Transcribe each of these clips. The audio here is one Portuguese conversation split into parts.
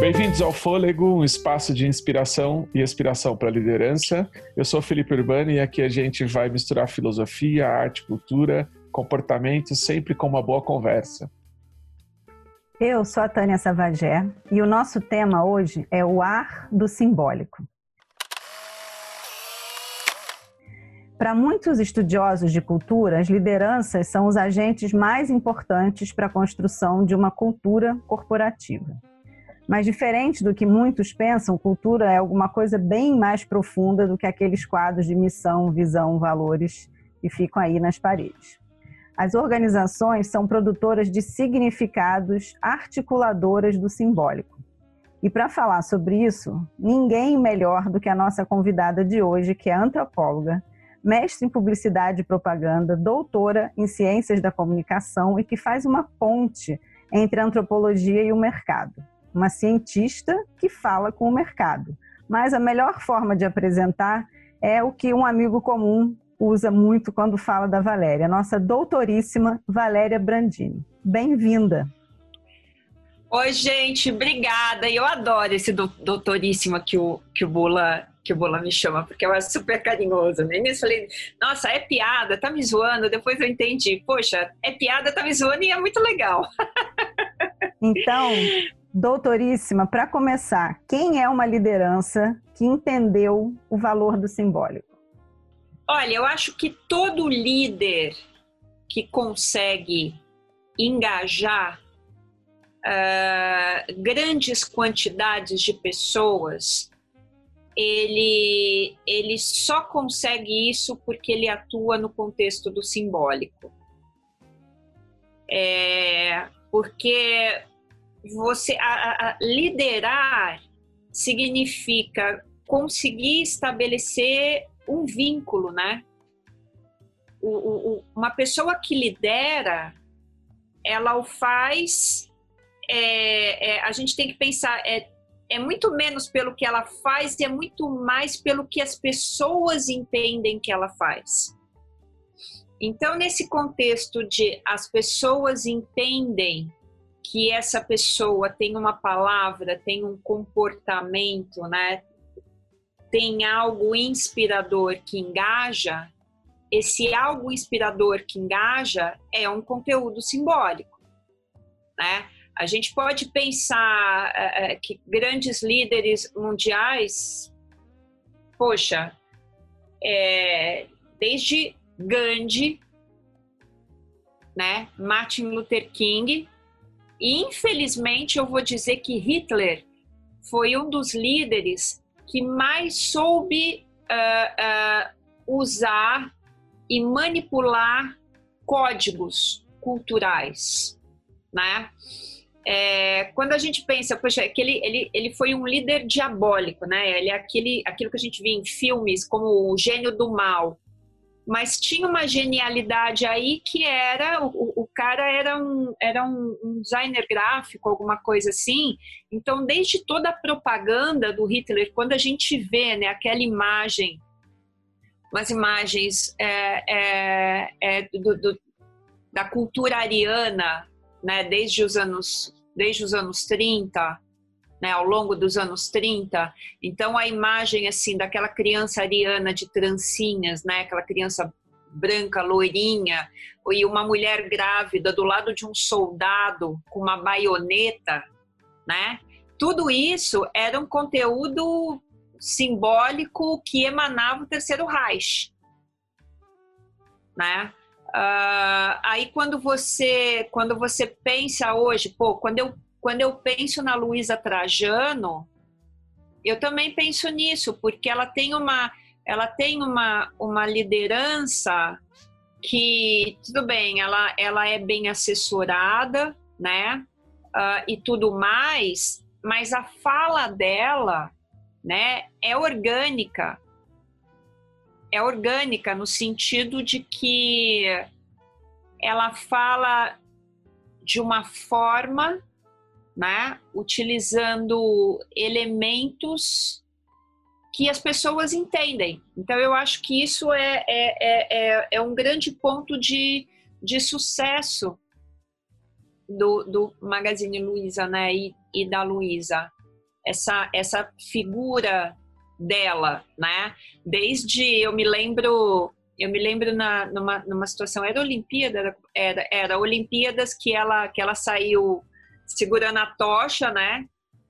Bem-vindos ao Fôlego, um espaço de inspiração e inspiração para a liderança. Eu sou Felipe Urbani e aqui a gente vai misturar filosofia, arte, cultura, comportamento, sempre com uma boa conversa. Eu sou a Tânia Savagé e o nosso tema hoje é o ar do simbólico. Para muitos estudiosos de cultura, as lideranças são os agentes mais importantes para a construção de uma cultura corporativa. Mas diferente do que muitos pensam, cultura é alguma coisa bem mais profunda do que aqueles quadros de missão, visão, valores que ficam aí nas paredes. As organizações são produtoras de significados, articuladoras do simbólico. E para falar sobre isso, ninguém melhor do que a nossa convidada de hoje, que é antropóloga, mestre em publicidade e propaganda, doutora em ciências da comunicação e que faz uma ponte entre a antropologia e o mercado uma cientista que fala com o mercado. Mas a melhor forma de apresentar é o que um amigo comum usa muito quando fala da Valéria, nossa doutoríssima Valéria Brandini. Bem-vinda! Oi, gente, obrigada. Eu adoro esse doutoríssima que o, que o Bula que o Bula me chama, porque eu acho super carinhoso. No início falei, nossa, é piada, tá me zoando. Depois eu entendi, poxa, é piada, tá me zoando e é muito legal. Então, Doutoríssima, para começar, quem é uma liderança que entendeu o valor do simbólico? Olha, eu acho que todo líder que consegue engajar uh, grandes quantidades de pessoas, ele, ele só consegue isso porque ele atua no contexto do simbólico. É, porque você a, a liderar significa conseguir estabelecer um vínculo, né? O, o, uma pessoa que lidera, ela o faz. É, é, a gente tem que pensar é, é muito menos pelo que ela faz e é muito mais pelo que as pessoas entendem que ela faz. Então, nesse contexto de as pessoas entendem que essa pessoa tem uma palavra, tem um comportamento, né? Tem algo inspirador que engaja, esse algo inspirador que engaja é um conteúdo simbólico, né? A gente pode pensar é, que grandes líderes mundiais, poxa, é, desde Gandhi, né, Martin Luther King, e infelizmente eu vou dizer que Hitler foi um dos líderes que mais soube uh, uh, usar e manipular códigos culturais, né? É, quando a gente pensa, poxa, que ele, ele, ele foi um líder diabólico, né? Ele é aquele, aquilo que a gente vê em filmes como o gênio do mal, mas tinha uma genialidade aí que era o, o cara era um, era um, um, designer gráfico, alguma coisa assim. Então, desde toda a propaganda do Hitler, quando a gente vê né, aquela imagem, umas imagens é, é, é, do, do, da cultura ariana, né, desde os anos desde os anos 30, né, ao longo dos anos 30. Então a imagem assim daquela criança ariana de trancinhas, né, aquela criança branca, loirinha, e uma mulher grávida do lado de um soldado com uma baioneta, né? Tudo isso era um conteúdo simbólico que emanava o terceiro Reich, né? Uh, aí quando você quando você pensa hoje, pô, quando eu quando eu penso na Luísa Trajano, eu também penso nisso, porque ela tem uma, ela tem uma, uma liderança que, tudo bem, ela, ela é bem assessorada, né? Uh, e tudo mais, mas a fala dela, né, é orgânica. É orgânica no sentido de que ela fala de uma forma né? Utilizando elementos que as pessoas entendem. Então, eu acho que isso é, é, é, é, é um grande ponto de, de sucesso do, do Magazine Luiza, né, e, e da Luiza, essa, essa figura dela, né, desde, eu me lembro, eu me lembro na, numa, numa situação, era Olimpíada, era, era Olimpíadas que ela, que ela saiu segurando a tocha, né,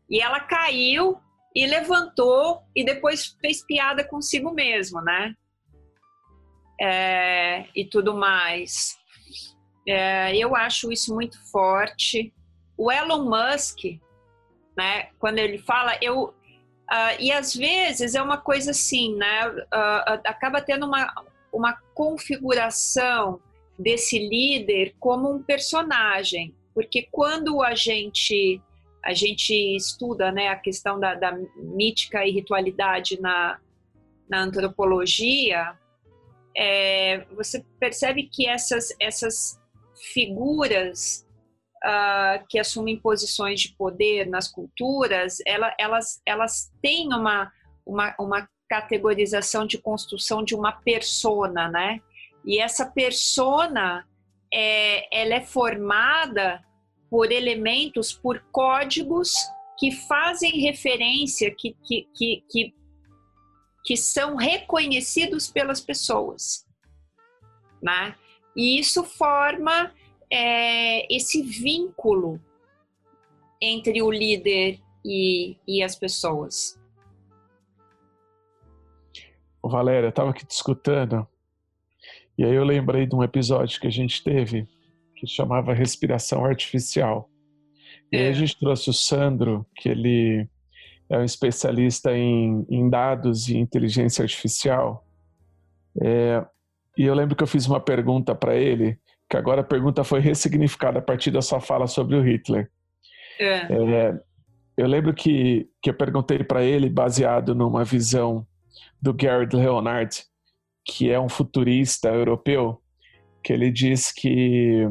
e ela caiu e levantou e depois fez piada consigo mesmo, né, é, e tudo mais. É, eu acho isso muito forte. O Elon Musk, né, quando ele fala, eu uh, e às vezes é uma coisa assim, né, uh, acaba tendo uma, uma configuração desse líder como um personagem, porque quando a gente a gente estuda, né, a questão da, da mítica e ritualidade na, na antropologia, é, você percebe que essas essas figuras uh, que assumem posições de poder nas culturas, ela, elas, elas têm uma, uma, uma categorização de construção de uma persona, né? E essa persona, é, ela é formada por elementos, por códigos que fazem referência, que, que, que, que, que são reconhecidos pelas pessoas, né? E isso forma é, esse vínculo entre o líder e, e as pessoas. Valéria, eu estava aqui te escutando e aí eu lembrei de um episódio que a gente teve que chamava Respiração Artificial. E aí a é. gente trouxe o Sandro, que ele é um especialista em, em dados e inteligência artificial. É, e eu lembro que eu fiz uma pergunta para ele, que agora a pergunta foi ressignificada a partir da sua fala sobre o Hitler. É. É, eu lembro que, que eu perguntei para ele, baseado numa visão do Gerard Leonard, que é um futurista europeu, que ele diz que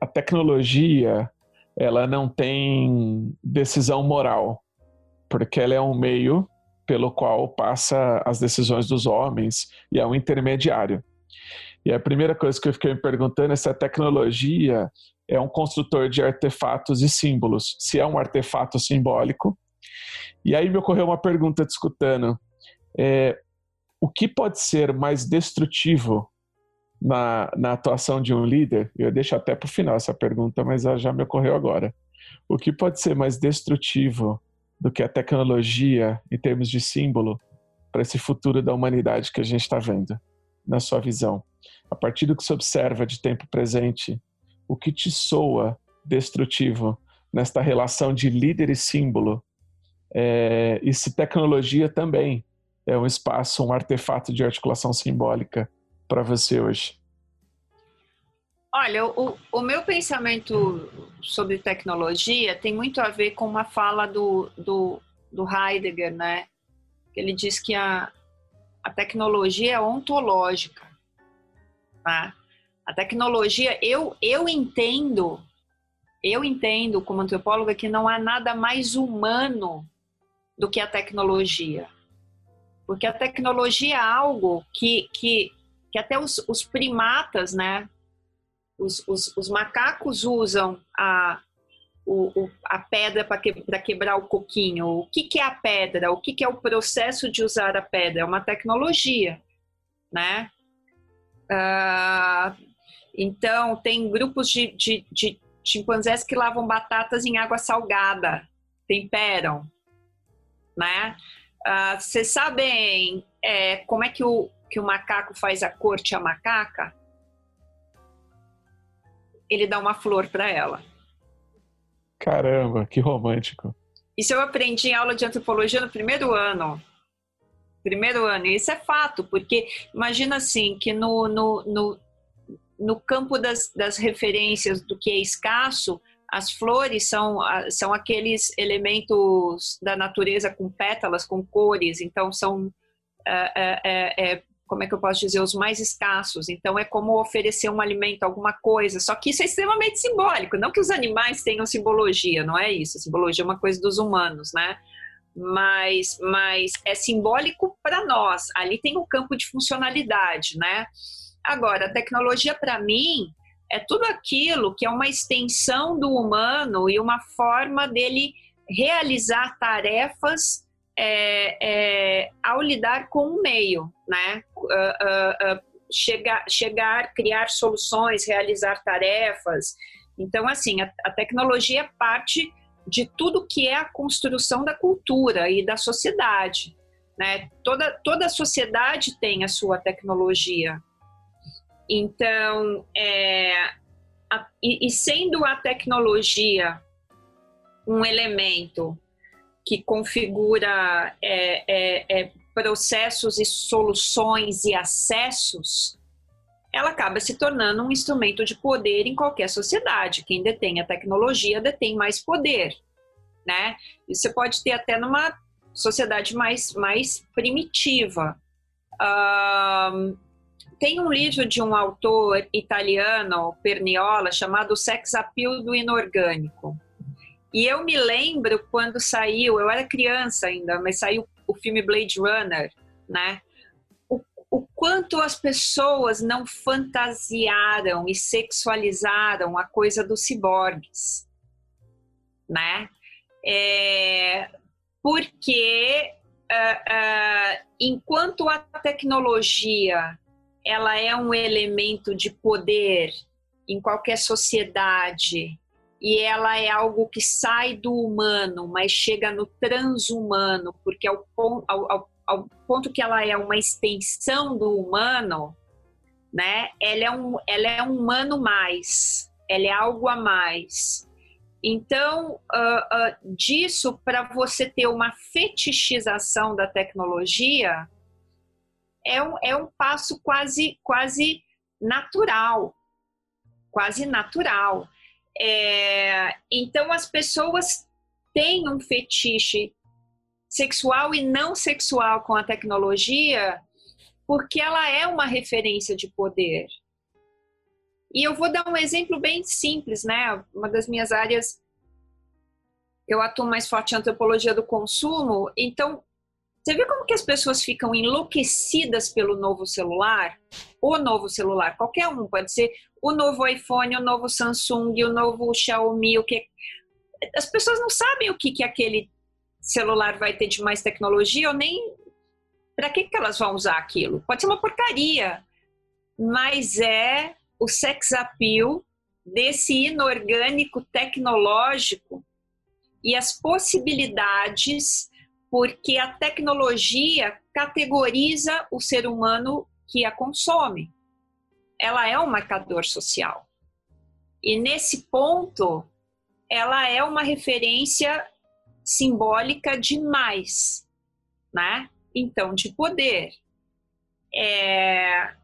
a tecnologia ela não tem decisão moral, porque ela é um meio pelo qual passa as decisões dos homens e é um intermediário. E a primeira coisa que eu fiquei me perguntando é se a tecnologia é um construtor de artefatos e símbolos, se é um artefato simbólico. E aí me ocorreu uma pergunta discutando: é, o que pode ser mais destrutivo na, na atuação de um líder? Eu deixo até para o final essa pergunta, mas ela já me ocorreu agora. O que pode ser mais destrutivo do que a tecnologia em termos de símbolo para esse futuro da humanidade que a gente está vendo, na sua visão? A partir do que se observa de tempo presente, o que te soa destrutivo nesta relação de líder e símbolo? É, e se tecnologia também é um espaço, um artefato de articulação simbólica para você hoje? Olha, o, o, meu pensamento sobre tecnologia tem muito a ver com uma fala do, do, do Heidegger, né? Ele diz que a, a tecnologia é ontológica. Tá? A tecnologia, eu, eu entendo, eu entendo como antropóloga que não há nada mais humano do que a tecnologia. Porque a tecnologia é algo que, que, que até os, os primatas, né? Os, os, os, macacos usam a, o, o, a pedra para que, quebrar o coquinho. O que, que é a pedra? O que, que é o processo de usar a pedra? É uma tecnologia, né? Uh, então, tem grupos de, de, de, chimpanzés que lavam batatas em água salgada, temperam, né? Uh, vocês sabem é, como é que o, que o macaco faz a corte à macaca? Ele dá uma flor para ela. Caramba, que romântico. Isso eu aprendi em aula de antropologia no primeiro ano primeiro ano. E isso é fato, porque imagina assim, que no, no, no, no campo das, das referências do que é escasso, as flores são, são aqueles elementos da natureza com pétalas, com cores, então são, é, é, é, como é que eu posso dizer, os mais escassos. Então é como oferecer um alimento, alguma coisa. Só que isso é extremamente simbólico. Não que os animais tenham simbologia, não é isso. A simbologia é uma coisa dos humanos, né? Mas, mas é simbólico para nós. Ali tem um campo de funcionalidade, né? Agora, a tecnologia para mim, é tudo aquilo que é uma extensão do humano e uma forma dele realizar tarefas é, é, ao lidar com o meio, né? Uh, uh, uh, chegar, chegar, criar soluções, realizar tarefas. Então, assim, a, a tecnologia é parte de tudo que é a construção da cultura e da sociedade. Né? Toda, toda a sociedade tem a sua tecnologia. Então, é, a, e, e sendo a tecnologia um elemento que configura é, é, é, processos e soluções e acessos, ela acaba se tornando um instrumento de poder em qualquer sociedade. Quem detém a tecnologia detém mais poder, né? Isso pode ter até numa sociedade mais, mais primitiva. Tem um livro de um autor italiano, Perniola, chamado Sex Appeal do Inorgânico. E eu me lembro quando saiu, eu era criança ainda, mas saiu o filme Blade Runner, né? O, quanto as pessoas não fantasiaram e sexualizaram a coisa dos ciborgues, né? É, porque uh, uh, enquanto a tecnologia ela é um elemento de poder em qualquer sociedade e ela é algo que sai do humano, mas chega no transhumano, porque ao, ao, ao, ao ponto que ela é uma extensão do humano, né? Ela é um, ela é um humano mais, ela é algo a mais. Então, uh, uh, disso para você ter uma fetichização da tecnologia é um, é um passo quase, quase natural, quase natural. É, então, as pessoas têm um fetiche sexual e não sexual com a tecnologia porque ela é uma referência de poder. E eu vou dar um exemplo bem simples, né? Uma das minhas áreas, eu atuo mais forte em antropologia do consumo. Então, você vê como que as pessoas ficam enlouquecidas pelo novo celular? O novo celular, qualquer um, pode ser o novo iPhone, o novo Samsung, o novo Xiaomi, o que as pessoas não sabem o que que aquele celular vai ter de mais tecnologia ou nem para que que elas vão usar aquilo. Pode ser uma porcaria, mas é o sex appeal desse inorgânico tecnológico e as possibilidades porque a tecnologia categoriza o ser humano que a consome. Ela é um marcador social. E nesse ponto, ela é uma referência simbólica demais, né? Então, de poder. É...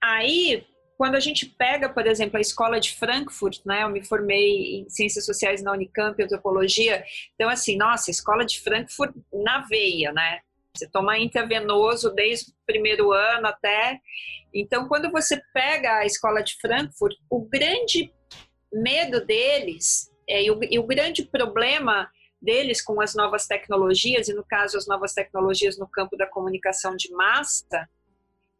Aí, quando a gente pega, por exemplo, a escola de Frankfurt, né? Eu me formei em ciências sociais na Unicamp, antropologia. Então, assim, nossa, a escola de Frankfurt na veia, né? Você toma intravenoso desde o primeiro ano até. Então, quando você pega a escola de Frankfurt, o grande medo deles é, e, o, e o grande problema deles com as novas tecnologias, e no caso as novas tecnologias no campo da comunicação de massa,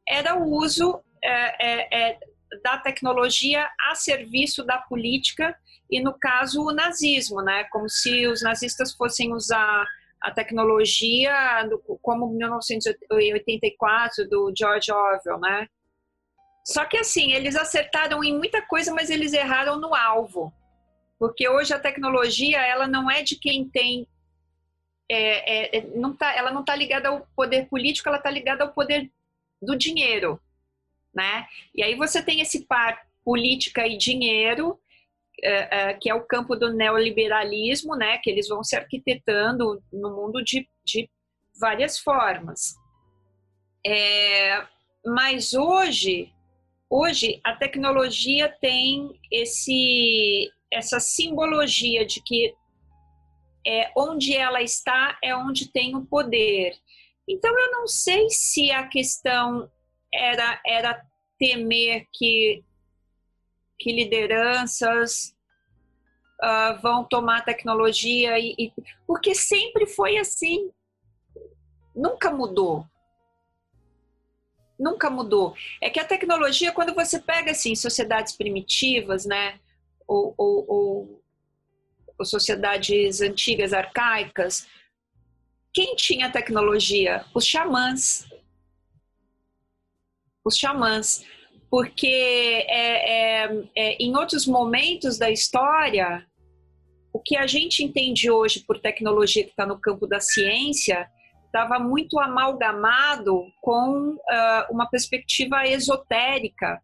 era o uso é, é, é da tecnologia a serviço da política e no caso o nazismo, né? Como se os nazistas fossem usar a tecnologia como 1984 do George Orwell, né? Só que assim, eles acertaram em muita coisa, mas eles erraram no alvo. Porque hoje a tecnologia, ela não é de quem tem é, é, é não tá, ela não está ligada ao poder político, ela está ligada ao poder do dinheiro né? E aí você tem esse par política e dinheiro, uh, uh, que é o campo do neoliberalismo, né? Que eles vão se arquitetando no mundo de, de várias formas. É, mas hoje, hoje a tecnologia tem esse, essa simbologia de que é, onde ela está é onde tem o poder. Então eu não sei se a questão era, era temer que, que lideranças uh, vão tomar tecnologia, e, e, porque sempre foi assim, nunca mudou. nunca mudou. É que a tecnologia, quando você pega assim sociedades primitivas, né, ou, ou, ou, ou sociedades antigas, arcaicas, quem tinha tecnologia? Os xamãs. Os xamãs. Porque é, é, é, em outros momentos da história, o que a gente entende hoje por tecnologia que está no campo da ciência estava muito amalgamado com uh, uma perspectiva esotérica,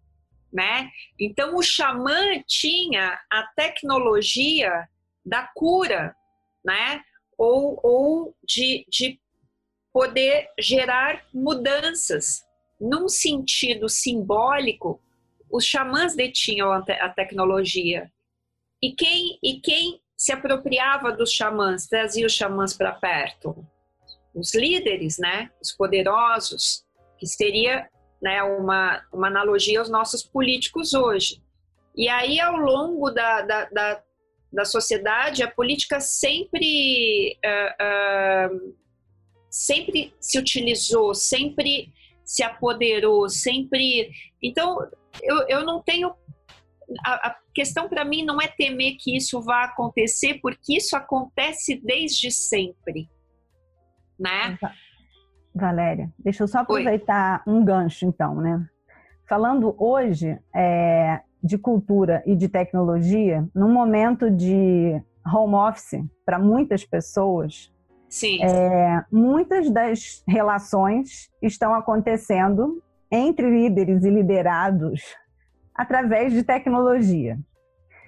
né? Então o xamã tinha a tecnologia da cura, né? Ou, ou de, de poder gerar mudanças. Num sentido simbólico, os xamãs detinham a, te a tecnologia. E quem, e quem se apropriava dos xamãs, trazia os xamãs para perto? Os líderes, né? Os poderosos, que seria né, uma, uma analogia aos nossos políticos hoje. E aí, ao longo da, da, da, da sociedade, a política sempre, uh, uh, sempre se utilizou, sempre se apoderou, sempre. Então, eu, eu não tenho a, a questão para mim não é temer que isso vá acontecer, porque isso acontece desde sempre, né? Valéria, deixa eu só aproveitar Oi. um gancho então, né? Falando hoje é, de cultura e de tecnologia, num momento de home office para muitas pessoas, Sim. É, muitas das relações estão acontecendo entre líderes e liderados através de tecnologia.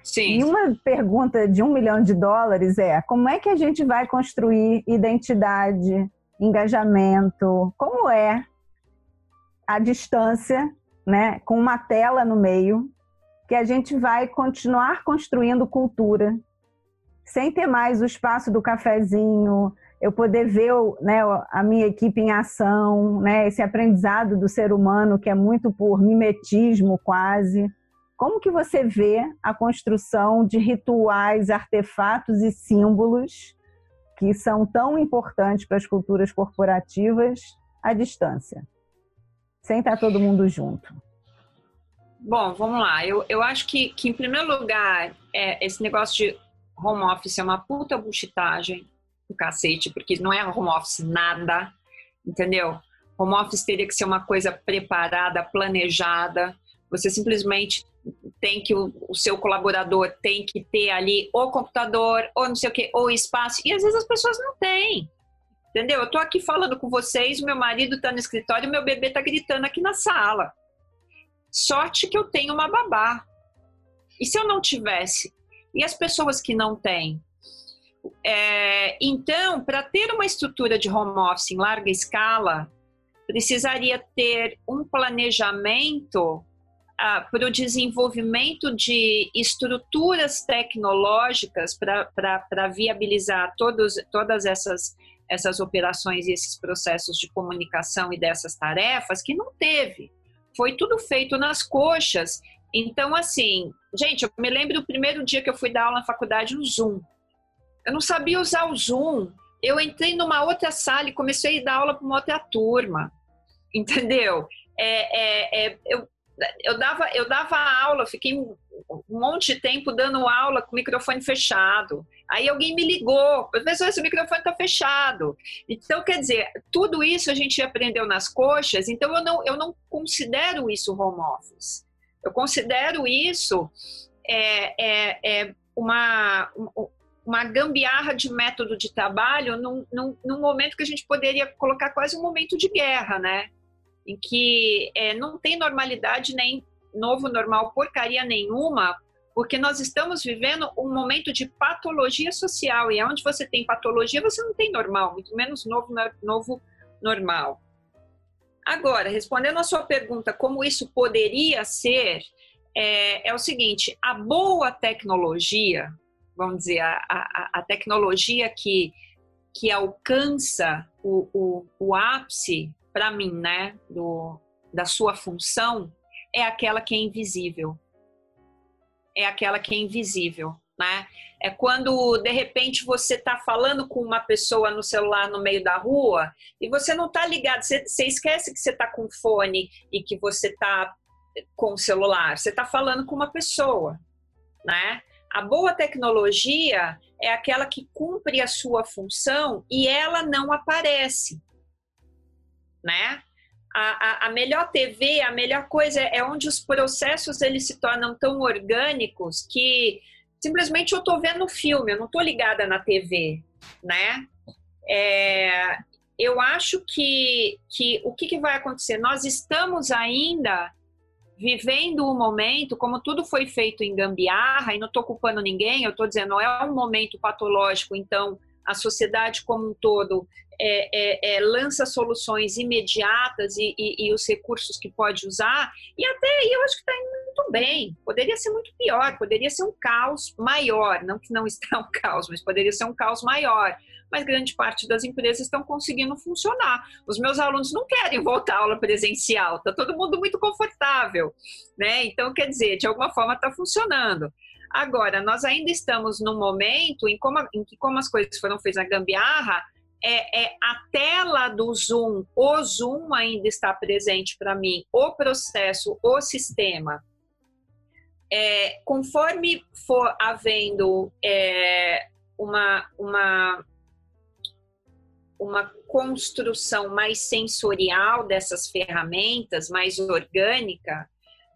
Sim. E uma pergunta de um milhão de dólares é: como é que a gente vai construir identidade, engajamento? Como é a distância, né, com uma tela no meio, que a gente vai continuar construindo cultura sem ter mais o espaço do cafezinho, eu poder ver né, a minha equipe em ação, né, esse aprendizado do ser humano que é muito por mimetismo quase. Como que você vê a construção de rituais, artefatos e símbolos que são tão importantes para as culturas corporativas à distância, sem estar todo mundo junto? Bom, vamos lá. Eu, eu acho que, que, em primeiro lugar, é, esse negócio de home office é uma puta buchitagem do cacete, porque não é home office nada, entendeu? Home office teria que ser uma coisa preparada, planejada. Você simplesmente tem que o, o, seu colaborador tem que ter ali o computador, ou não sei o que, ou espaço. E às vezes as pessoas não têm. Entendeu? Eu tô aqui falando com vocês, meu marido tá no escritório, meu bebê tá gritando aqui na sala. Sorte que eu tenho uma babá. E se eu não tivesse? E as pessoas que não têm? É, então, para ter uma estrutura de home office em larga escala, precisaria ter um planejamento para o desenvolvimento de estruturas tecnológicas para viabilizar todos, todas essas, essas operações e esses processos de comunicação e dessas tarefas, que não teve. Foi tudo feito nas coxas. Então, assim, gente, eu me lembro do primeiro dia que eu fui dar aula na faculdade no Zoom. Eu não sabia usar o Zoom. Eu entrei numa outra sala e comecei a dar aula para uma outra turma. Entendeu? É, é, é, eu, eu, dava, eu dava aula, fiquei um, monte de tempo dando aula com o microfone fechado. Aí alguém me ligou, professor, esse microfone está fechado. Então, quer dizer, tudo isso a gente aprendeu nas coxas, então eu não, eu não considero isso home office. Eu considero isso é, é, é uma, uma gambiarra de método de trabalho num, num, num, momento que a gente poderia colocar quase um momento de guerra, né? Em que é, não tem normalidade nem novo normal porcaria nenhuma, porque nós estamos vivendo um momento de patologia social e onde você tem patologia você não tem normal, muito menos novo, novo normal. Agora, respondendo a sua pergunta, como isso poderia ser, é, é o seguinte: a boa tecnologia, vamos dizer, a, a, a tecnologia que, que alcança o, o, o ápice, para mim, né, do, da sua função, é aquela que é invisível. É aquela que é invisível. né? É quando de repente você está falando com uma pessoa no celular no meio da rua e você não está ligado, você, você, esquece que você está com fone e que você está com o celular, você está falando com uma pessoa, né? A boa tecnologia é aquela que cumpre a sua função e ela não aparece, né? A, a, a, melhor TV, a melhor coisa é onde os processos eles se tornam tão orgânicos que simplesmente eu estou vendo o filme, eu não estou ligada na TV, né? É, eu acho que, que o que, que vai acontecer? Nós estamos ainda vivendo um momento, como tudo foi feito em gambiarra, e não estou culpando ninguém, eu estou dizendo, é um momento patológico, então a sociedade como um todo é, é, é, lança soluções imediatas e, e, e, os recursos que pode usar, e até aí eu acho que está indo muito bem. Poderia ser muito pior, poderia ser um caos maior, não que não está um caos, mas poderia ser um caos maior. Mas grande parte das empresas estão conseguindo funcionar. Os meus alunos não querem voltar à aula presencial, está todo mundo muito confortável, né? Então, quer dizer, de alguma forma está funcionando. Agora, nós ainda estamos num momento em, como, em que, como as coisas foram feitas na gambiarra, é, é, a tela do Zoom, o Zoom ainda está presente para mim, o processo, o sistema. É, conforme for havendo é, uma, uma, uma construção mais sensorial dessas ferramentas, mais orgânica,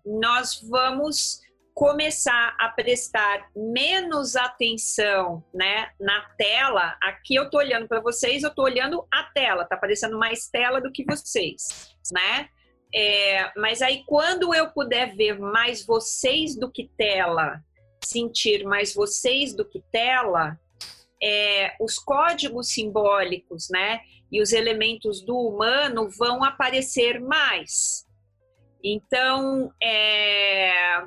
nós vamos começar a prestar menos atenção, né, na tela. Aqui eu tô olhando para vocês, eu tô olhando a tela, tá aparecendo mais tela do que vocês, né? É, mas aí quando eu puder ver mais vocês do que tela, sentir mais vocês do que tela, é, os códigos simbólicos, né, e os elementos do humano vão aparecer mais. Então, é,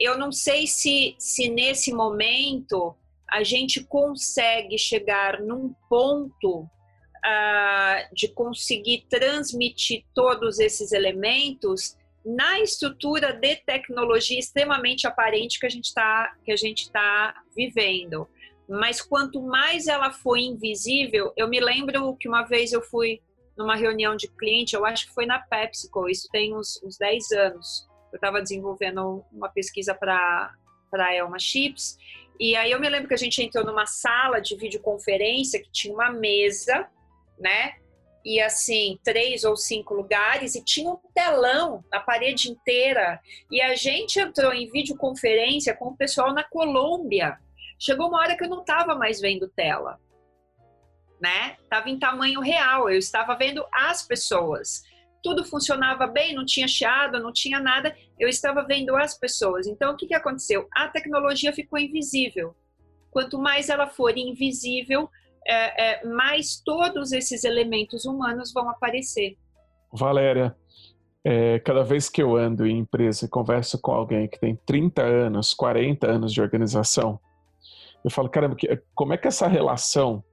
eu não sei se, se nesse momento a gente consegue chegar num ponto uh, de conseguir transmitir todos esses elementos na estrutura de tecnologia extremamente aparente que a gente está que a gente está vivendo. Mas quanto mais ela foi invisível, eu me lembro que uma vez eu fui numa reunião de cliente, eu acho que foi na PepsiCo, isso tem uns, uns 10 anos eu estava desenvolvendo uma pesquisa para a Elma Chips, e aí eu me lembro que a gente entrou numa sala de videoconferência que tinha uma mesa, né? E assim, três ou cinco lugares, e tinha um telão na parede inteira. E a gente entrou em videoconferência com o pessoal na Colômbia. Chegou uma hora que eu não estava mais vendo tela, né? Tava em tamanho real, eu estava vendo as pessoas tudo funcionava bem, não tinha chiado, não tinha nada, eu estava vendo as pessoas. Então, o que, que aconteceu? A tecnologia ficou invisível. Quanto mais ela for invisível, é, é, mais todos esses elementos humanos vão aparecer. Valéria, é, cada vez que eu ando em empresa e converso com alguém que tem 30 anos, 40 anos de organização, eu falo, caramba, como é que essa relação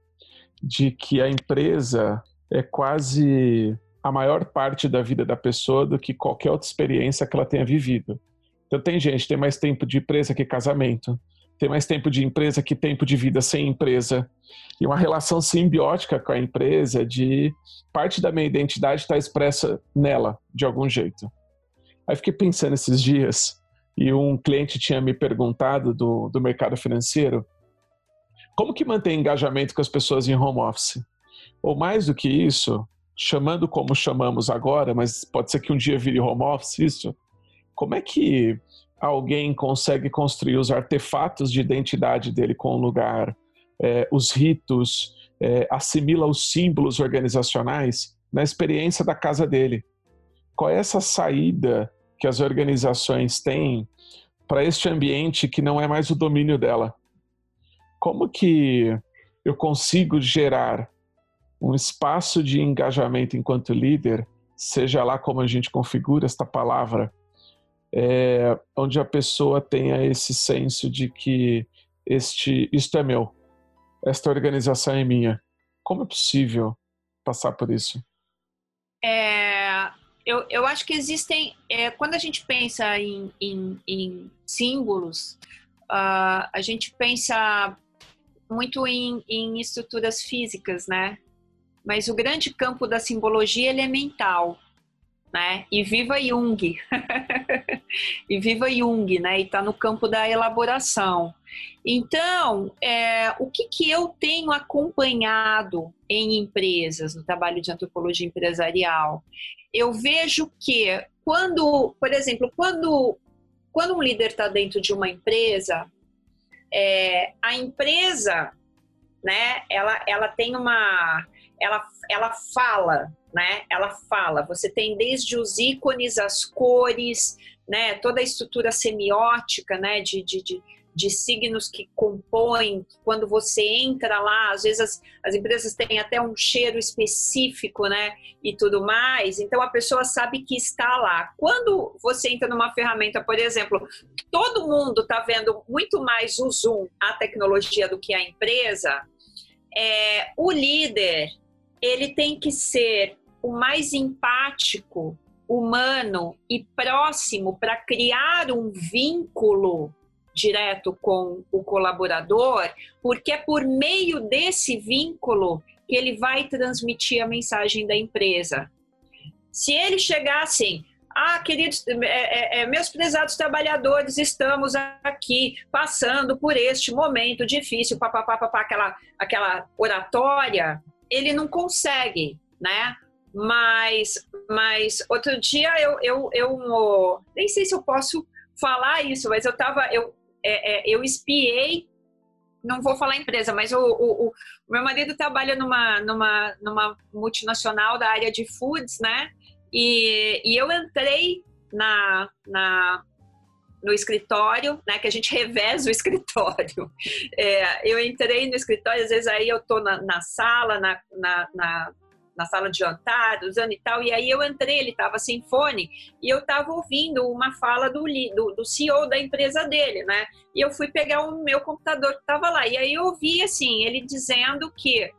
de que a empresa é quase a maior parte da vida da pessoa do que qualquer outra experiência que ela tenha vivido. Então tem gente que tem mais tempo de empresa que casamento, tem mais tempo de empresa que tempo de vida sem empresa. E uma relação simbiótica com a empresa de parte da minha identidade está expressa nela, de algum jeito. Aí fiquei pensando esses dias, e um cliente tinha me perguntado do, do mercado financeiro, como que mantém engajamento com as pessoas em home office? Ou mais do que isso, chamando como chamamos agora, mas pode ser que um dia vire home office isso. Como é que alguém consegue construir os artefatos de identidade dele com o lugar, é, os ritos, é, assimila os símbolos organizacionais na experiência da casa dele? Qual é essa saída que as organizações têm para este ambiente que não é mais o domínio dela? Como que eu consigo gerar um espaço de engajamento enquanto líder, seja lá como a gente configura esta palavra, é, onde a pessoa tenha esse senso de que este, isto é meu, esta organização é minha. Como é possível passar por isso? É, eu, eu acho que existem, é, quando a gente pensa em, em, em símbolos, uh, a gente pensa muito em, em estruturas físicas, né? Mas o grande campo da simbologia ele é mental, né? E viva Jung, e viva Jung, né? E está no campo da elaboração. Então, é, o que, que eu tenho acompanhado em empresas, no trabalho de antropologia empresarial? Eu vejo que quando, por exemplo, quando, quando um líder está dentro de uma empresa, é, a empresa, né, ela, ela tem uma, ela, ela fala, né, ela fala, você tem desde os ícones, as cores, né, toda a estrutura semiótica, né, de, de, de de signos que compõem, quando você entra lá, às vezes as, as empresas têm até um cheiro específico, né? E tudo mais, então a pessoa sabe que está lá. Quando você entra numa ferramenta, por exemplo, todo mundo está vendo muito mais o Zoom, a tecnologia, do que a empresa, é, o líder ele tem que ser o mais empático, humano e próximo para criar um vínculo direto com o colaborador, porque é por meio desse vínculo que ele vai transmitir a mensagem da empresa. Se ele chegar assim, ah, queridos, é, é, é, meus prezados trabalhadores, estamos aqui passando por este momento difícil, papapá, papá, aquela, aquela oratória, ele não consegue, né? Mas, mas outro dia eu, eu, eu nem sei se eu posso falar isso, mas eu tava, eu, é, é, eu espiei, não vou falar empresa, mas o, o, o, meu marido trabalha numa, numa, numa multinacional da área de foods, né? E, e eu entrei na, na, no escritório, né, que a gente reveza o escritório. É, eu entrei no escritório, às vezes aí eu tô na, na sala, na, na, na, na sala de jantar, usando e tal. E aí eu entrei, ele estava sem fone, e eu estava ouvindo uma fala do, do, do, CEO da empresa dele, né? E eu fui pegar o meu computador que estava lá. E aí eu ouvi, assim, ele dizendo que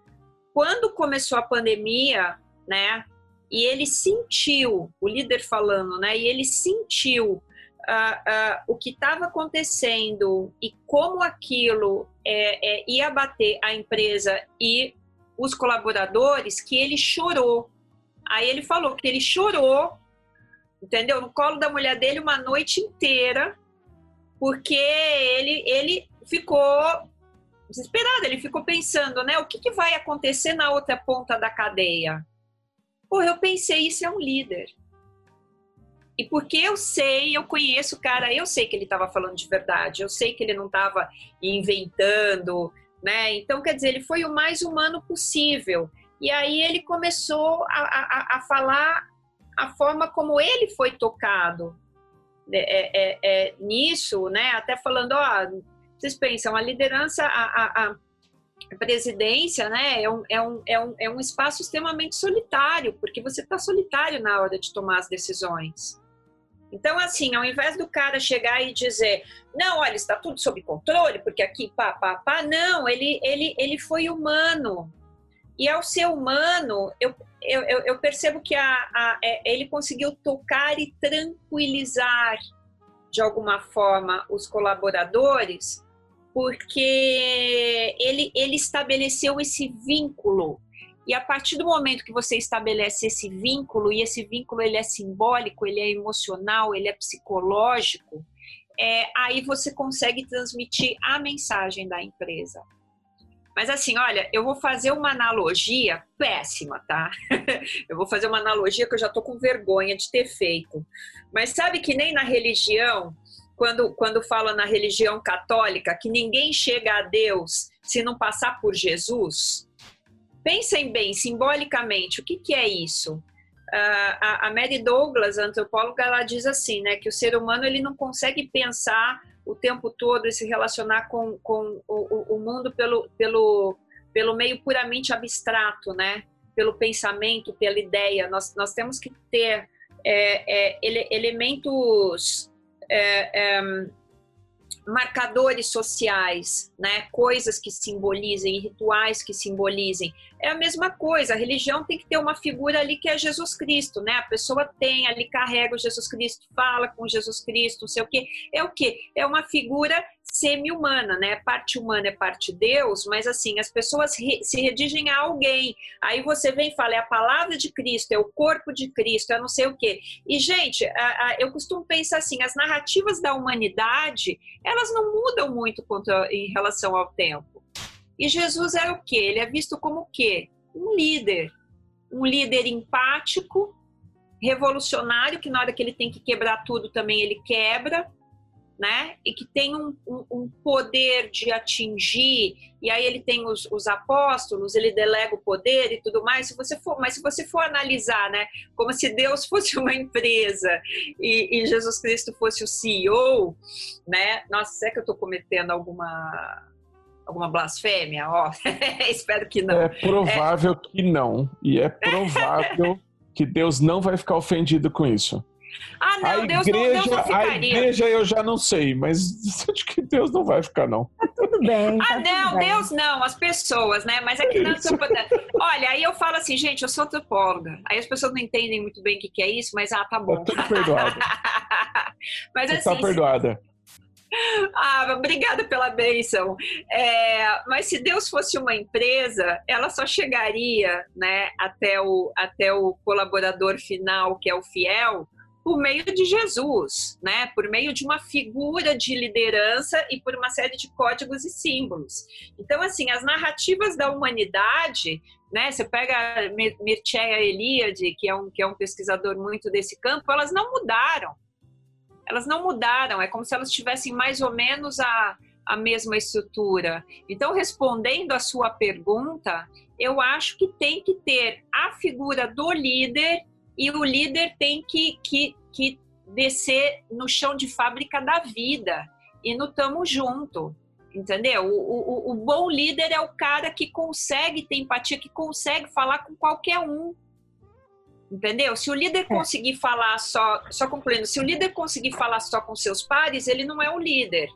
quando começou a pandemia, né? E ele sentiu, o líder falando, né? E ele sentiu uh, uh, o que estava acontecendo e como aquilo é, é, ia bater a empresa e os colaboradores que ele chorou. Aí ele falou que ele chorou, entendeu? No colo da mulher dele uma noite inteira, porque ele, ele ficou desesperado, ele ficou pensando, né? O que, que vai acontecer na outra ponta da cadeia? Pô, eu pensei, isso é um líder. E porque eu sei, eu conheço o cara, eu sei que ele estava falando de verdade, eu sei que ele não estava inventando, né? Então, quer dizer, ele foi o mais humano possível. E aí ele começou a, a, a falar a forma como ele foi tocado é, é, é, é nisso, né? Até falando, ó, vocês pensam, a liderança, a, a, a presidência, né? É um, é, um, é, um, é um espaço extremamente solitário, porque você está solitário na hora de tomar as decisões. Então, assim, ao invés do cara chegar e dizer, não, olha, está tudo sob controle, porque aqui pá, pá, pá, não, ele, ele, ele foi humano. E ao ser humano, eu, eu, eu percebo que a, a, é, ele conseguiu tocar e tranquilizar, de alguma forma, os colaboradores, porque ele, ele estabeleceu esse vínculo e a partir do momento que você estabelece esse vínculo, e esse vínculo ele é simbólico, ele é emocional, ele é psicológico, é, aí você consegue transmitir a mensagem da empresa. Mas assim, olha, eu vou fazer uma analogia péssima, tá? eu vou fazer uma analogia que eu já tô com vergonha de ter feito. Mas sabe que nem na religião, quando, quando fala na religião católica que ninguém chega a Deus se não passar por Jesus, Pensem bem, simbolicamente, o que, que é isso? Uh, a, a Mary Douglas, antropóloga, ela diz assim, né, que o ser humano ele não consegue pensar o tempo todo e se relacionar com, com o, o mundo pelo, pelo, pelo meio puramente abstrato, né? Pelo pensamento, pela ideia. Nós, nós temos que ter é, é, ele, elementos é, é marcadores sociais, né? coisas que simbolizem, rituais que simbolizem. É a mesma coisa, a religião tem que ter uma figura ali que é Jesus Cristo, né? A pessoa tem ali, carrega o Jesus Cristo, fala com Jesus Cristo, não sei o quê. É o quê? É uma figura semi-humana, né? Parte humana é parte Deus, mas assim, as pessoas se redigem a alguém. Aí você vem e fala, é a palavra de Cristo, é o corpo de Cristo, é não sei o quê. E, gente, a, a, eu costumo pensar assim, as narrativas da humanidade, elas não mudam muito quanto a, em relação ao tempo. E Jesus é o quê? Ele é visto como o quê? Um líder. Um líder empático, revolucionário, que na hora que ele tem que quebrar tudo também ele quebra, né? E que tem um, um, um poder de atingir, e aí ele tem os, os, apóstolos, ele delega o poder e tudo mais. Se você for, mas se você for analisar, né, como se Deus fosse uma empresa e, e Jesus Cristo fosse o CEO, né? Nossa, será que eu estou cometendo alguma alguma blasfêmia? Ó, espero que não. É provável é... que não, e é provável que Deus não vai ficar ofendido com isso. Ah, não, a Deus, igreja, não, Deus não ficaria. A igreja eu já não sei, mas acho que Deus não vai ficar, não. Tá tudo bem. Tá ah, não, bem. Deus não, as pessoas, né? Mas é que não. Olha, aí eu falo assim, gente, eu sou antropóloga. Aí as pessoas não entendem muito bem o que, que é isso, mas ah, tá bom. Tá tudo perdoado. mas Você tá assim. Tá perdoada. Ah, obrigada pela bênção. É, mas se Deus fosse uma empresa, ela só chegaria né, até, o, até o colaborador final, que é o fiel, por meio de Jesus, né? Por meio de uma figura de liderança e por uma série de códigos e símbolos. Então, assim, as narrativas da humanidade, né? Você pega Mircea Eliade, que é um que é um pesquisador muito desse campo, elas não mudaram elas não mudaram, é como se elas tivessem mais ou menos a, a mesma estrutura. Então, respondendo a sua pergunta, eu acho que tem que ter a figura do líder e o líder tem que, que, que descer no chão de fábrica da vida e no tamo junto. Entendeu? O, o, o bom líder é o cara que consegue ter empatia, que consegue falar com qualquer um Entendeu? Se o líder é. conseguir falar só, só concluindo, se o líder conseguir falar só com seus pares, ele não é um líder.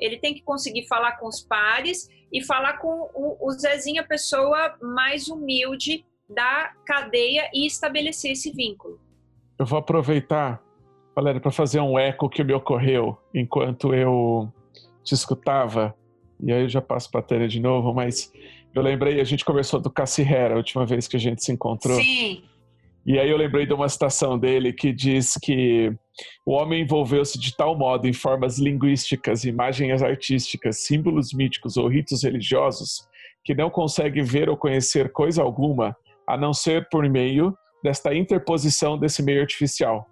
Ele tem que conseguir falar com os pares e falar com o, o Zezinho, a pessoa mais humilde da cadeia e estabelecer esse vínculo. Eu vou aproveitar, Valéria, para fazer um eco que me ocorreu enquanto eu te escutava. E aí eu já passo para a Tânia de novo, mas eu lembrei, a gente conversou do Cassirera a última vez que a gente se encontrou. Sim. E aí eu lembrei de uma citação dele que diz que o homem envolveu-se de tal modo em formas linguísticas, imagens artísticas, símbolos míticos ou ritos religiosos que não consegue ver ou conhecer coisa alguma a não ser por meio desta interposição desse meio artificial.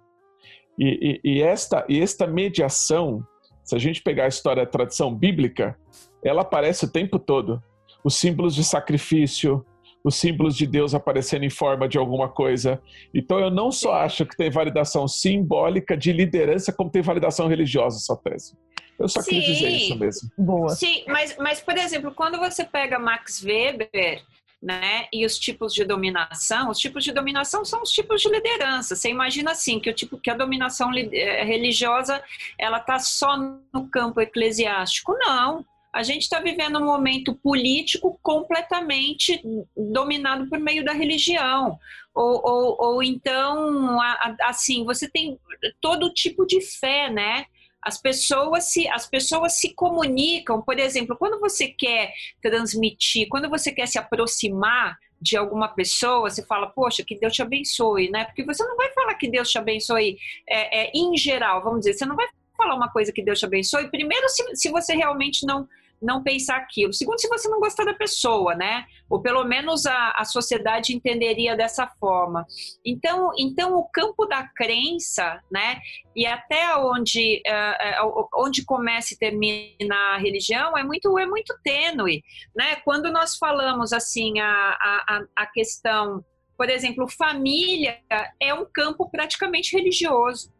E, e, e esta, e esta mediação, se a gente pegar a história da tradição bíblica, ela aparece o tempo todo. Os símbolos de sacrifício, os símbolos de Deus aparecendo em forma de alguma coisa. Então eu não só acho que tem validação simbólica de liderança, como tem validação religiosa essa tese. Eu só Sim. queria dizer isso mesmo. Boa. Sim, mas, mas por exemplo, quando você pega Max Weber, né? E os tipos de dominação, os tipos de dominação são os tipos de liderança. Você imagina assim que o tipo que a dominação eh, religiosa ela tá só no campo eclesiástico? Não a gente está vivendo um momento político completamente dominado por meio da religião. Ou, ou, ou então, assim, você tem todo tipo de fé, né? As pessoas, se, as pessoas se comunicam, por exemplo, quando você quer transmitir, quando você quer se aproximar de alguma pessoa, você fala, poxa, que Deus te abençoe, né? Porque você não vai falar que Deus te abençoe é, é, em geral, vamos dizer, você não vai falar uma coisa que Deus te abençoe, primeiro, se, se você realmente não não pensar aquilo. Segundo, se você não gostar da pessoa, né? Ou pelo menos a, a sociedade entenderia dessa forma. Então, então, o campo da crença, né? E até onde, uh, onde começa e termina a religião é muito, é muito tênue, né? Quando nós falamos assim a, a, a questão, por exemplo, família é um campo praticamente religioso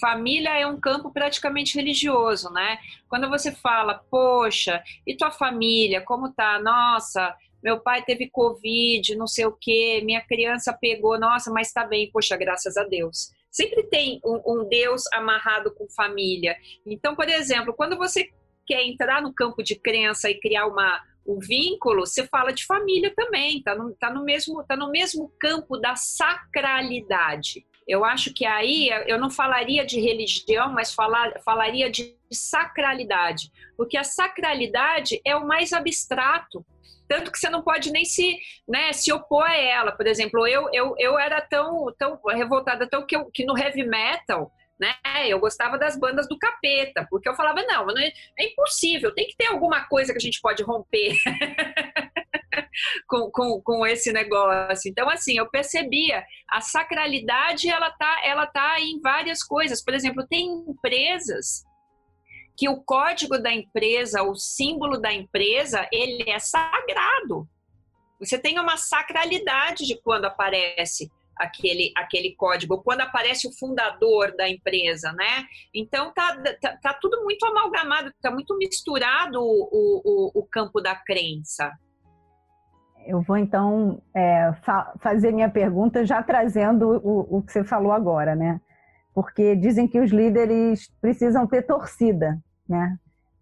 família é um campo praticamente religioso, né? Quando você fala, poxa, e tua família, como tá? Nossa, meu pai teve Covid, não sei o quê, minha criança pegou, nossa, mas tá bem, poxa, graças a Deus. Sempre tem um, um Deus amarrado com família. Então, por exemplo, quando você quer entrar no campo de crença e criar uma, um vínculo, você fala de família também, tá no, tá no, mesmo, tá no mesmo campo da sacralidade Eu acho que aí eu não falaria de religião, mas falar, falaria de sacralidade, porque a sacralidade é o mais abstrato, tanto que você não pode nem se, né, se opor a ela. Por exemplo, eu, eu, eu era tão, tão revoltada, tão que, eu, que no heavy metal né? Eu gostava das bandas do capeta, porque eu falava, não, é, é, impossível, tem que ter alguma coisa que a gente pode romper com, com, com esse negócio. Então, assim, eu percebia, a sacralidade, ela tá, ela tá em várias coisas. Por exemplo, tem empresas que o código da empresa, o símbolo da empresa, ele é sagrado. Você tem uma sacralidade de quando aparece aquele, aquele código, quando aparece o fundador da empresa, né? Então tá, tá, tá tudo muito amalgamado, tá muito misturado o, o, o campo da crença. Eu vou então é, fa fazer minha pergunta já trazendo o, o que você falou agora, né? Porque dizem que os líderes precisam ter torcida, né?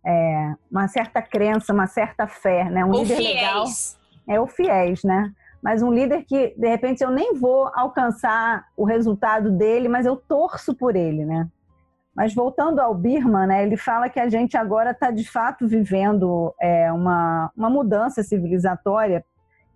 É, uma certa crença, uma certa fé, né? Um Ou líder fiéis. legal é o fiéis, né? mas um líder que, de repente, eu nem vou alcançar o resultado dele, mas eu torço por ele, né? Mas voltando ao Birman, né, ele fala que a gente agora está de fato vivendo é, uma, uma mudança civilizatória,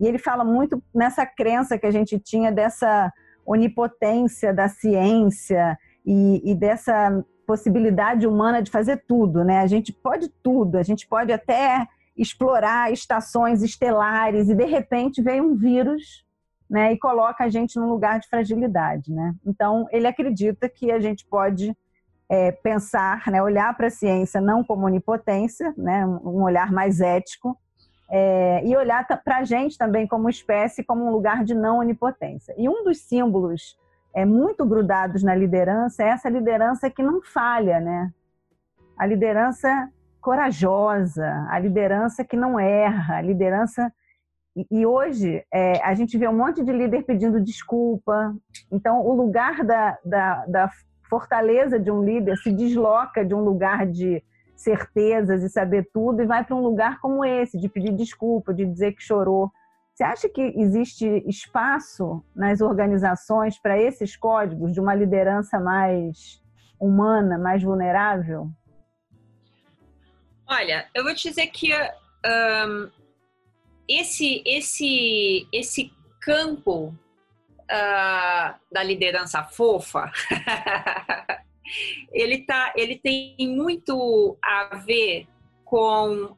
e ele fala muito nessa crença que a gente tinha dessa onipotência da ciência e, e dessa possibilidade humana de fazer tudo, né? A gente pode tudo, a gente pode até explorar estações estelares e de repente vem um vírus né, e coloca a gente num lugar de fragilidade. Né? Então, ele acredita que a gente pode é, pensar, né, olhar para a ciência não como onipotência, né, um olhar mais ético, é, e olhar para a gente também como espécie, como um lugar de não onipotência. E um dos símbolos é, muito grudados na liderança é essa liderança que não falha, né? A liderança corajosa, a liderança que não erra, a liderança. E, hoje é, a gente vê um monte de líder pedindo desculpa. Então, o lugar da, da, da fortaleza de um líder se desloca de um lugar de certezas e saber tudo e vai para um lugar como esse, de pedir desculpa, de dizer que chorou. Você acha que existe espaço nas organizações para esses códigos de uma liderança mais humana, mais vulnerável? Olha, eu vou te dizer que um, esse, esse, esse campo uh, da liderança fofa, ele, tá, ele tem muito a ver com uh,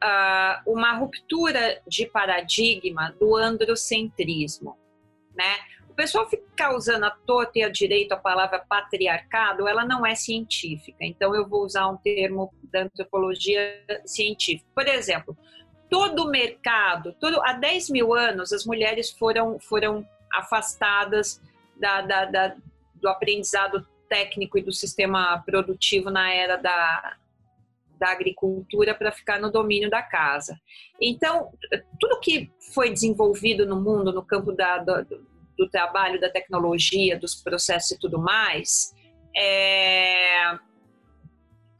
uma ruptura de paradigma do androcentrismo, né? O pessoal ficar usando a torta e a direito a palavra patriarcado, ela não é científica. Então eu vou usar um termo da antropologia científica. Por exemplo, todo o mercado, todo, há 10 mil anos, as mulheres foram, foram afastadas da, da, da, do aprendizado técnico e do sistema produtivo na era da, da agricultura para ficar no domínio da casa. Então, tudo que foi desenvolvido no mundo, no campo da, do, do trabalho, da tecnologia, dos processos e tudo mais, é,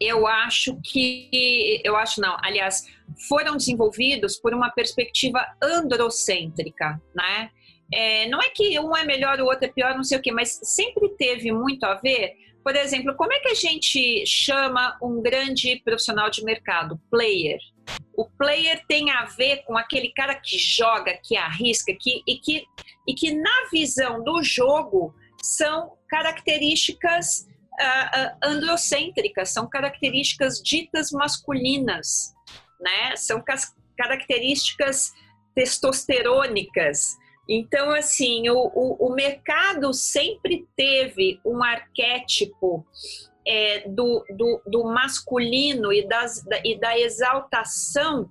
eu acho que, eu acho não, aliás, foram desenvolvidos por uma perspectiva androcêntrica, né? É, não é que um é melhor, o outro é pior, não sei o quê, mas sempre teve muito a ver. Por exemplo, como é que a gente chama um grande profissional de mercado? Player. O player tem a ver com aquele cara que joga, que arrisca, que, e, que, e que na visão do jogo são características uh, uh, androcêntricas, são características ditas masculinas, né? São características testosterônicas. Então, assim, o, o, o mercado sempre teve um arquétipo é, do, do, do, masculino e, das, da, e da exaltação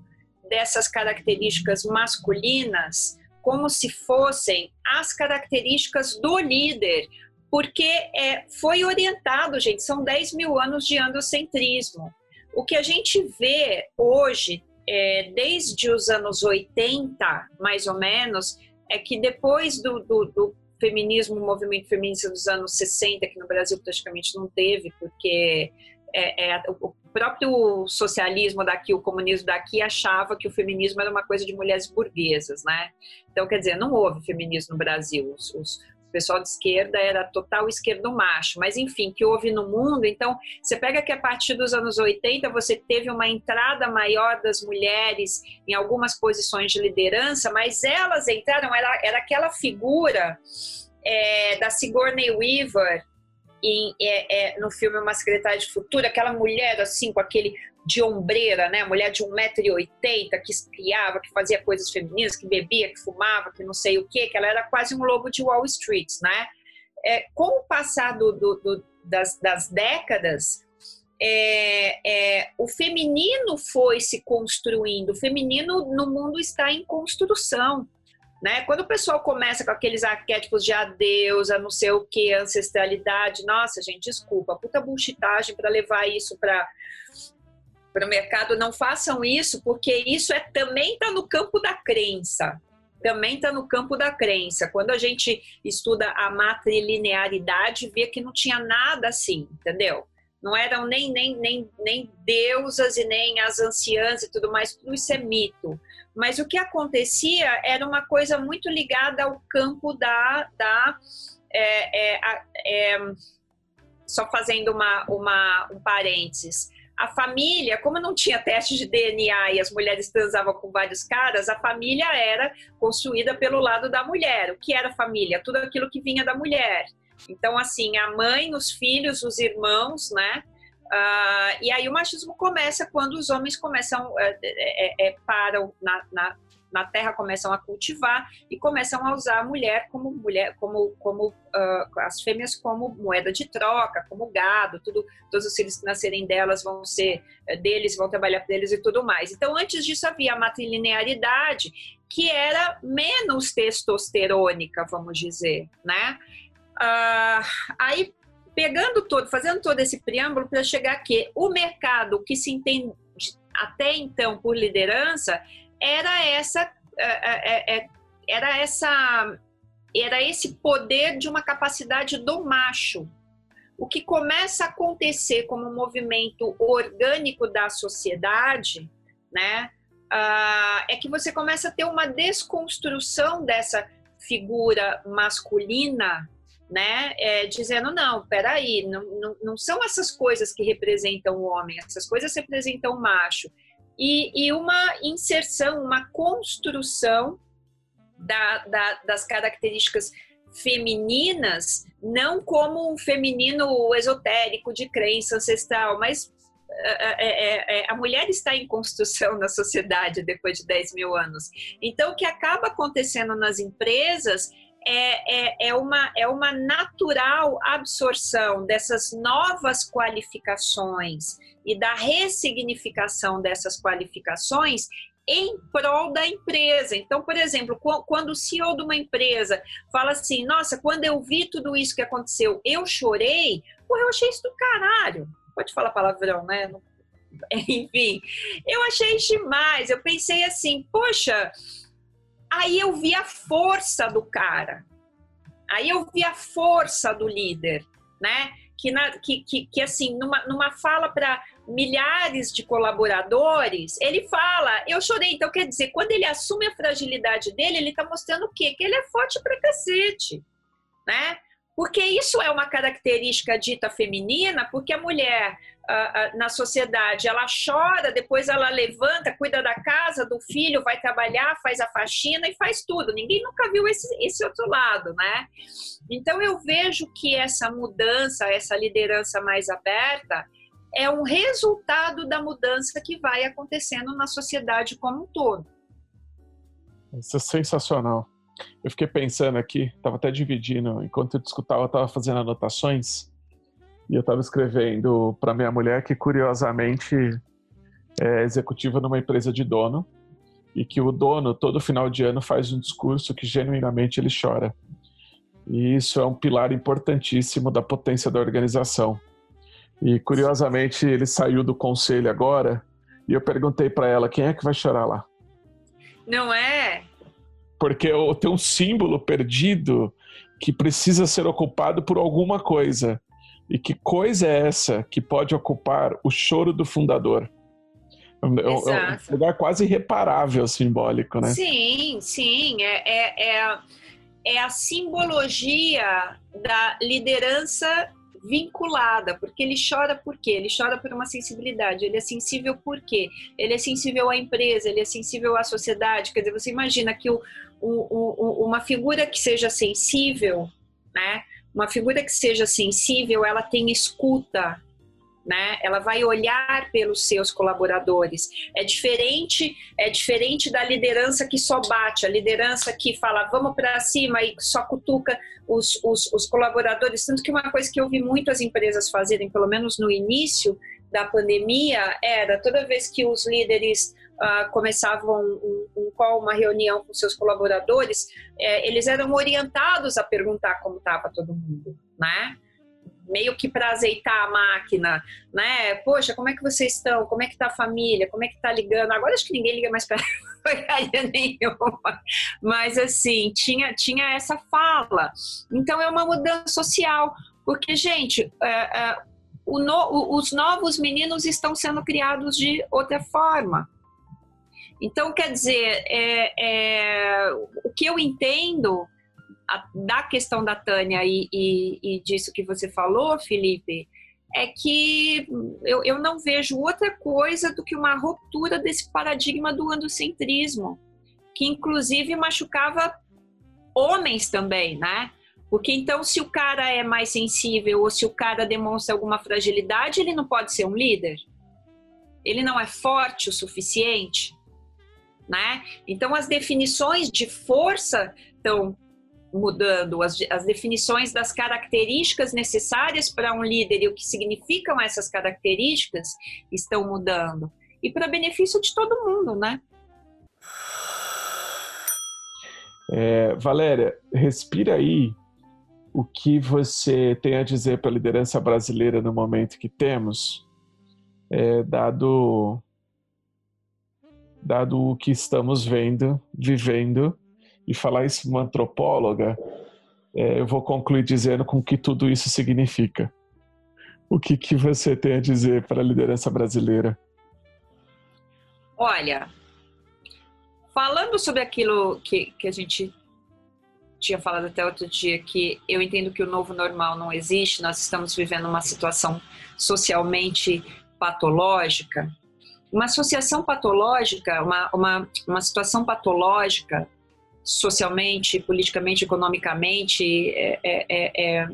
dessas características masculinas como se fossem as características do líder, porque é, foi orientado, gente, são 10 mil anos de androcentrismo. O que a gente vê hoje, é, desde os anos 80, mais ou menos, é que depois do, do, do feminismo, o movimento feminista dos anos 60, que no Brasil praticamente não teve, porque é, é, o próprio socialismo daqui, o comunismo daqui, achava que o feminismo era uma coisa de mulheres burguesas, né? Então, quer dizer, não houve feminismo no Brasil. Os, os pessoal de esquerda era total esquerdo macho, mas enfim, que houve no mundo. Então, você pega que a partir dos anos 80 você teve uma entrada maior das mulheres em algumas posições de liderança, mas elas entraram, era, era aquela figura é, da Sigourney Weaver em, é, é, no filme Uma Secretária de Futuro, aquela mulher assim, com aquele de ombreira, né? Mulher de 1,80m que espiava, que fazia coisas femininas, que bebia, que fumava, que não sei o quê, que ela era quase um lobo de Wall Street, né? É, com o passar do, do, do, das, das, décadas, é, é, o feminino foi se construindo, o feminino no mundo está em construção. Né? Quando o pessoal começa com aqueles arquétipos de adeus, a não sei o que, ancestralidade, nossa, gente, desculpa, puta bullshitagem para levar isso para para o mercado, não façam isso, porque isso é também está no campo da crença. Também está no campo da crença. Quando a gente estuda a matrilinearidade, vê que não tinha nada assim, entendeu? Não eram nem, nem, nem, nem deusas e nem as anciãs e tudo mais, tudo isso é mito. Mas o que acontecia era uma coisa muito ligada ao campo da. da é, é, é, só fazendo uma, uma, um parênteses a família, como não tinha teste de DNA e as mulheres transavam com vários caras, a família era construída pelo lado da mulher. O que era família? Tudo aquilo que vinha da mulher. Então, assim, a mãe, os filhos, os irmãos, né? Uh, e aí o machismo começa quando os homens começam, é, é, é, param na, na, na terra começam a cultivar e começam a usar a mulher como mulher, como, como uh, as fêmeas como moeda de troca, como gado, tudo, todos os filhos que nascerem delas vão ser eh, deles, vão trabalhar para eles e tudo mais. Então, antes disso havia a matrilinearidade, que era menos testosterônica, vamos dizer, né? Uh, aí pegando todo, fazendo todo esse preâmbulo para chegar aqui, o mercado que se entende até então por liderança era essa é, é, é, era essa era esse poder de uma capacidade do macho. O que começa a acontecer como um movimento orgânico da sociedade, né, uh, é que você começa a ter uma desconstrução dessa figura masculina, né, é, dizendo não, peraí, não, não, não são essas coisas que representam o homem, essas coisas representam o macho e, e uma inserção, uma construção da, da, das características femininas, não como um feminino esotérico de crença ancestral, mas é, é, é, a mulher está em construção na sociedade depois de 10 mil anos. Então, o que acaba acontecendo nas empresas é, é, é, uma, é uma natural absorção dessas novas qualificações e da ressignificação dessas qualificações em prol da empresa. Então, por exemplo, quando o CEO de uma empresa fala assim: Nossa, quando eu vi tudo isso que aconteceu, eu chorei, pô, eu achei isso do caralho. Pode falar palavrão, né? Enfim, eu achei demais. Eu pensei assim: Poxa Aí eu vi a força do cara. Aí eu vi a força do líder, né? Que, na, que, que, que assim, numa, numa fala para milhares de colaboradores, ele fala, eu chorei. Então, quer dizer, quando ele assume a fragilidade dele, ele está mostrando o quê? Que ele é forte pra cacete, né? Porque isso é uma característica dita feminina, porque a mulher na sociedade ela chora, depois ela levanta, cuida da casa, do filho, vai trabalhar, faz a faxina e faz tudo. Ninguém nunca viu esse, esse outro lado, né? Então eu vejo que essa mudança, essa liderança mais aberta, é um resultado da mudança que vai acontecendo na sociedade como um todo. Isso é sensacional. Eu fiquei pensando aqui, estava até dividindo, enquanto eu escutava, estava fazendo anotações e eu estava escrevendo para minha mulher que, curiosamente, é executiva numa empresa de dono e que o dono, todo final de ano, faz um discurso que genuinamente ele chora. E isso é um pilar importantíssimo da potência da organização. E, curiosamente, ele saiu do conselho agora e eu perguntei para ela quem é que vai chorar lá. Não é? porque tem um símbolo perdido que precisa ser ocupado por alguma coisa. E que coisa é essa que pode ocupar o choro do fundador? É um lugar quase irreparável, simbólico, né? Sim, sim. É, é, é, é a simbologia da liderança vinculada, porque ele chora por quê? Ele chora por uma sensibilidade, ele é sensível por quê? Ele é sensível à empresa, ele é sensível à sociedade, quer dizer, você imagina que o, o, o, uma figura que seja sensível, né? Uma figura que seja sensível, ela tem escuta, né? Ela vai olhar pelos seus colaboradores. É diferente, é diferente da liderança que só bate, a liderança que fala vamos para cima e só cutuca os, os, os, colaboradores. Tanto que uma coisa que eu vi muitas empresas fazerem, pelo menos no início da pandemia, era toda vez que os líderes uh, começavam um, um call, uma reunião com seus colaboradores, é, eles eram orientados a perguntar como estava todo mundo, né? meio que para azeitar a máquina, né? Poxa, como é que vocês estão? Como é que tá a família? Como é que tá ligando? Agora acho que ninguém liga mais para nenhuma. Mas assim, tinha, tinha essa fala. Então é uma mudança social. Porque, gente, é, é, no, os novos meninos estão sendo criados de outra forma. Então, quer dizer, é, é o que eu entendo a, da questão da Tânia e, e, e, disso que você falou, Felipe, é que eu, eu não vejo outra coisa do que uma ruptura desse paradigma do androcentrismo, que inclusive machucava homens também, né? Porque então, se o cara é mais sensível ou se o cara demonstra alguma fragilidade, ele não pode ser um líder. Ele não é forte o suficiente, né? Então, as definições de força estão mudando as, as definições das características necessárias para um líder e o que significam essas características estão mudando. E para benefício de todo mundo, né? É, Valéria, respira aí o que você tem a dizer para a liderança brasileira no momento que temos, é, dado, dado o que estamos vendo, vivendo e falar isso uma antropóloga, é, eu vou concluir dizendo com o que tudo isso significa. O que, que você tem a dizer para a liderança brasileira? Olha, falando sobre aquilo que, que a gente tinha falado até outro dia, que eu entendo que o novo normal não existe, nós estamos vivendo uma situação socialmente patológica. Uma associação patológica, uma, uma, uma situação patológica socialmente, politicamente, economicamente, é, é, é, é,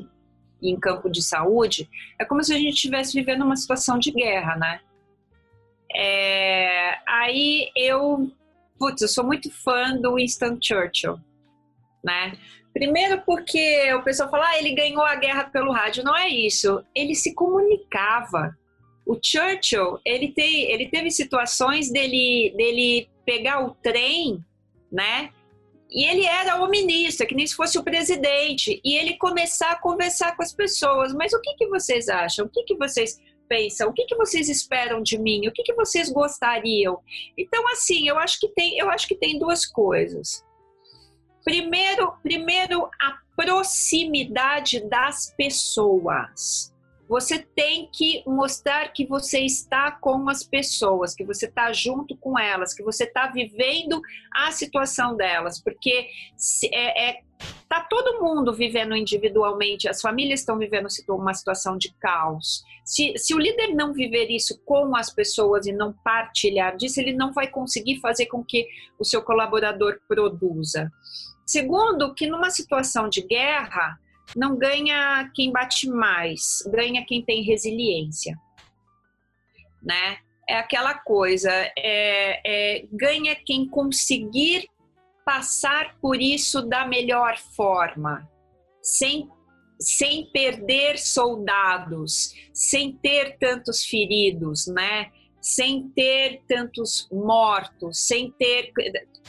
em campo de saúde, é como se a gente estivesse vivendo uma situação de guerra, né? É, aí eu, putz, eu sou muito fã do Winston Churchill, né? Primeiro porque o pessoal fala, ah, ele ganhou a guerra pelo rádio. Não é isso. Ele se comunicava. O Churchill, ele, tem, ele teve situações dele, dele pegar o trem, né? E ele era o ministro, é que nem se fosse o presidente, e ele começar a conversar com as pessoas. Mas o que, que vocês acham? O que, que vocês pensam? O que, que vocês esperam de mim? O que, que vocês gostariam? Então, assim, eu acho que tem, eu acho que tem duas coisas. Primeiro, primeiro a proximidade das pessoas. Você tem que mostrar que você está com as pessoas, que você está junto com elas, que você está vivendo a situação delas, porque é, é, tá todo mundo vivendo individualmente, as famílias estão vivendo uma situação de caos. Se, se o líder não viver isso com as pessoas e não partilhar disso, ele não vai conseguir fazer com que o seu colaborador produza. Segundo, que numa situação de guerra, não ganha quem bate mais, ganha quem tem resiliência, né? É aquela coisa, é, é, ganha quem conseguir passar por isso da melhor forma, sem, sem perder soldados, sem ter tantos feridos, né? Sem ter tantos mortos, sem ter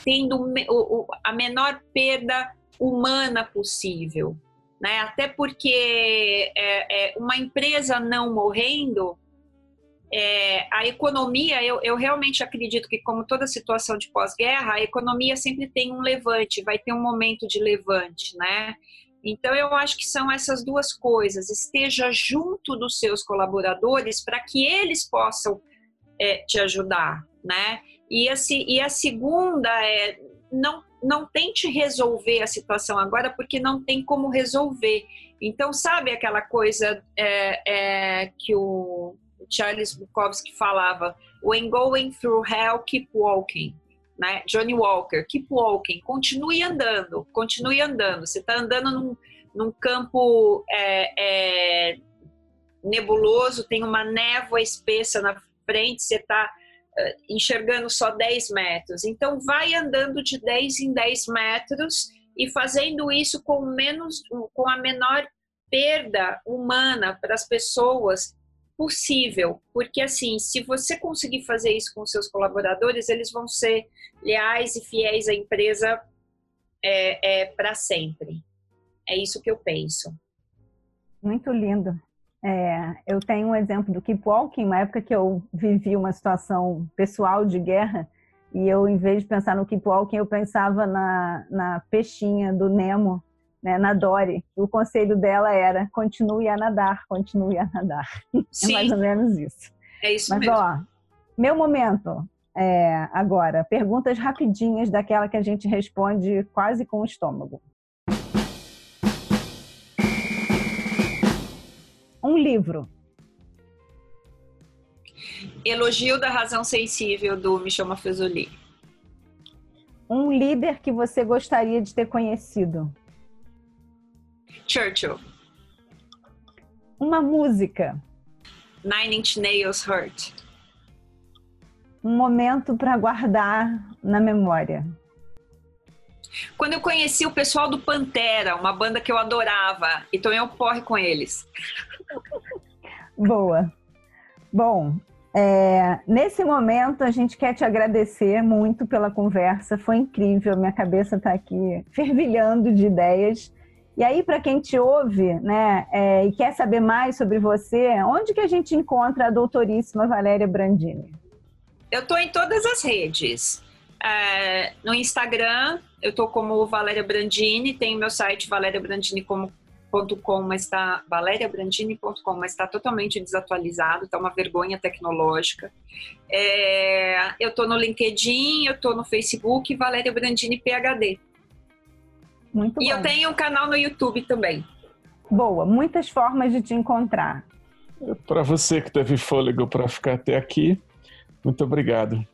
tendo a menor perda humana possível né? Até porque é, é, uma empresa não morrendo, é, a economia, eu, eu realmente acredito que, como toda situação de pós-guerra, a economia sempre tem um levante, vai ter um momento de levante, né? Então, eu acho que são essas duas coisas. Esteja junto dos seus colaboradores para que eles possam é, te ajudar, né? E a, e a segunda é não não tente resolver a situação agora, porque não tem como resolver. Então, sabe aquela coisa é, é, que o Charles Bukowski falava: When going through hell, keep walking. Né? Johnny Walker, keep walking, continue andando, continue andando. Você está andando num, num campo é, é, nebuloso, tem uma névoa espessa na frente, você está enxergando só 10 metros. Então, vai andando de 10 em 10 metros e fazendo isso com menos, com a menor perda humana para as pessoas possível, porque assim, se você conseguir fazer isso com seus colaboradores, eles vão ser leais e fiéis à empresa é, é para sempre. É isso que eu penso. Muito lindo. É, eu tenho um exemplo do Keep Walking, uma época que eu vivi uma situação pessoal de guerra, e eu, em vez de pensar no Keep Walking, eu pensava na, na peixinha do Nemo, né, na Dory. O conselho dela era continue a nadar, continue a nadar. Sim. É mais ou menos isso. É isso Mas, mesmo. ó, meu momento é, agora, perguntas rapidinhas daquela que a gente responde quase com o estômago. Livro. Elogio da Razão Sensível, do Michel Maffezoli. Um líder que você gostaria de ter conhecido. Churchill. Uma música. Nine Inch Nails Hurt. Um momento para guardar na memória. Quando eu conheci o pessoal do Pantera, uma banda que eu adorava, e tomei um porre com eles. Boa. Bom, é, nesse momento a gente quer te agradecer muito pela conversa, foi incrível, minha cabeça está aqui fervilhando de ideias. E aí, para quem te ouve né, é, e quer saber mais sobre você, onde que a gente encontra a doutoríssima Valéria Brandini? Eu estou em todas as redes. É, no Instagram, eu estou como Valéria Brandini, tem meu site valeriabrandini.com, mas está valeriabrandini.com, mas está totalmente desatualizado, está uma vergonha tecnológica. É, eu estou no LinkedIn, eu estou no Facebook, Valéria Brandini PhD. Muito e bom. eu tenho um canal no YouTube também. Boa, muitas formas de te encontrar. Para você que teve fôlego para ficar até aqui, muito obrigado.